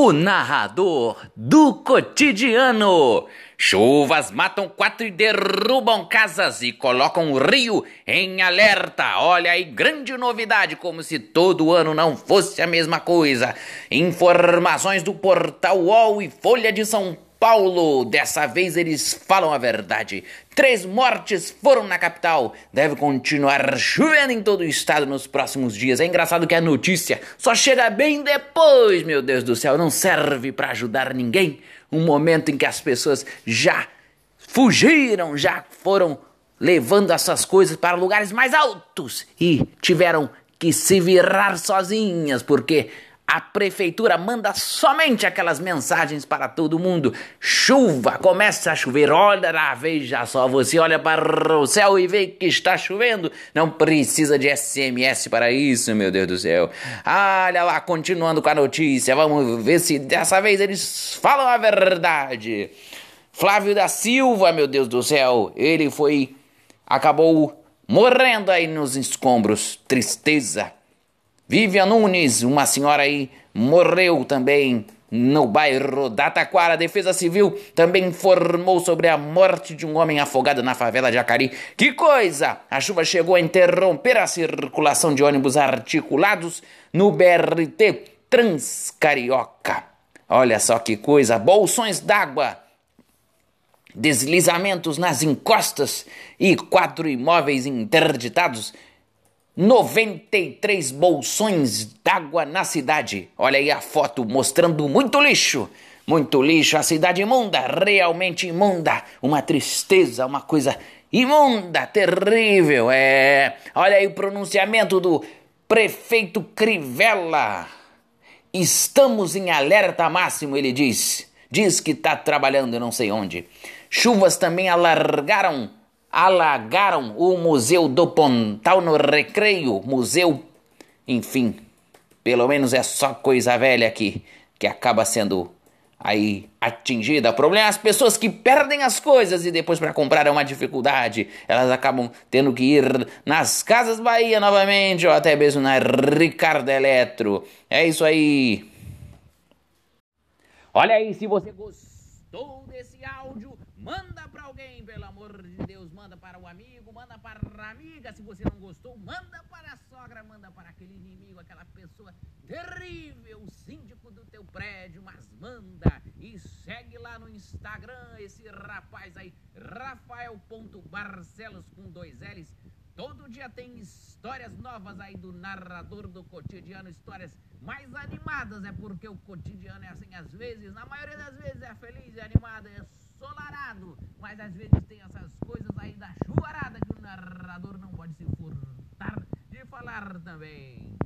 o narrador do cotidiano. Chuvas matam quatro e derrubam casas e colocam o rio em alerta. Olha aí, grande novidade, como se todo ano não fosse a mesma coisa. Informações do portal UOL e Folha de São Paulo. Dessa vez eles falam a verdade. Três mortes foram na capital. Deve continuar chovendo em todo o estado nos próximos dias. É engraçado que a notícia só chega bem depois, meu Deus do céu. Não serve para ajudar ninguém. Um momento em que as pessoas já fugiram, já foram levando essas coisas para lugares mais altos e tiveram que se virar sozinhas, porque a prefeitura manda somente aquelas mensagens para todo mundo. Chuva, começa a chover. Olha lá, veja só, você olha para o céu e vê que está chovendo. Não precisa de SMS para isso, meu Deus do céu. Olha lá, continuando com a notícia. Vamos ver se dessa vez eles falam a verdade. Flávio da Silva, meu Deus do céu, ele foi acabou morrendo aí nos escombros. Tristeza. Vivian Nunes, uma senhora aí, morreu também no bairro da Taquara. A Defesa Civil também informou sobre a morte de um homem afogado na favela de Acari. Que coisa! A chuva chegou a interromper a circulação de ônibus articulados no BRT Transcarioca. Olha só que coisa! Bolsões d'água deslizamentos nas encostas e quatro imóveis interditados 93 bolsões d'água na cidade. Olha aí a foto mostrando muito lixo. Muito lixo, a cidade imunda, realmente imunda. Uma tristeza, uma coisa imunda, terrível. É. Olha aí o pronunciamento do prefeito Crivella. Estamos em alerta máximo, ele diz. Diz que está trabalhando não sei onde. Chuvas também alargaram alagaram o Museu do Pontal no Recreio, museu, enfim, pelo menos é só coisa velha aqui que acaba sendo aí atingida. O problema é as pessoas que perdem as coisas e depois para comprar é uma dificuldade. Elas acabam tendo que ir nas Casas Bahia novamente ou até mesmo na Ricardo Eletro. É isso aí. Olha aí, se você gostou desse áudio, manda para alguém, pelo amor de Deus, manda para o amigo, manda para a amiga, se você não gostou, manda para a sogra, manda para aquele inimigo, aquela pessoa terrível, o síndico do teu prédio, mas manda e segue lá no Instagram esse rapaz aí, rafael.barcelos com dois L's, Todo dia tem histórias novas aí do narrador do cotidiano, histórias mais animadas, é porque o cotidiano é assim às vezes, na maioria das vezes é feliz, é animado, é solarado, mas às vezes tem essas coisas aí da chuvarada que o narrador não pode se furtar de falar também.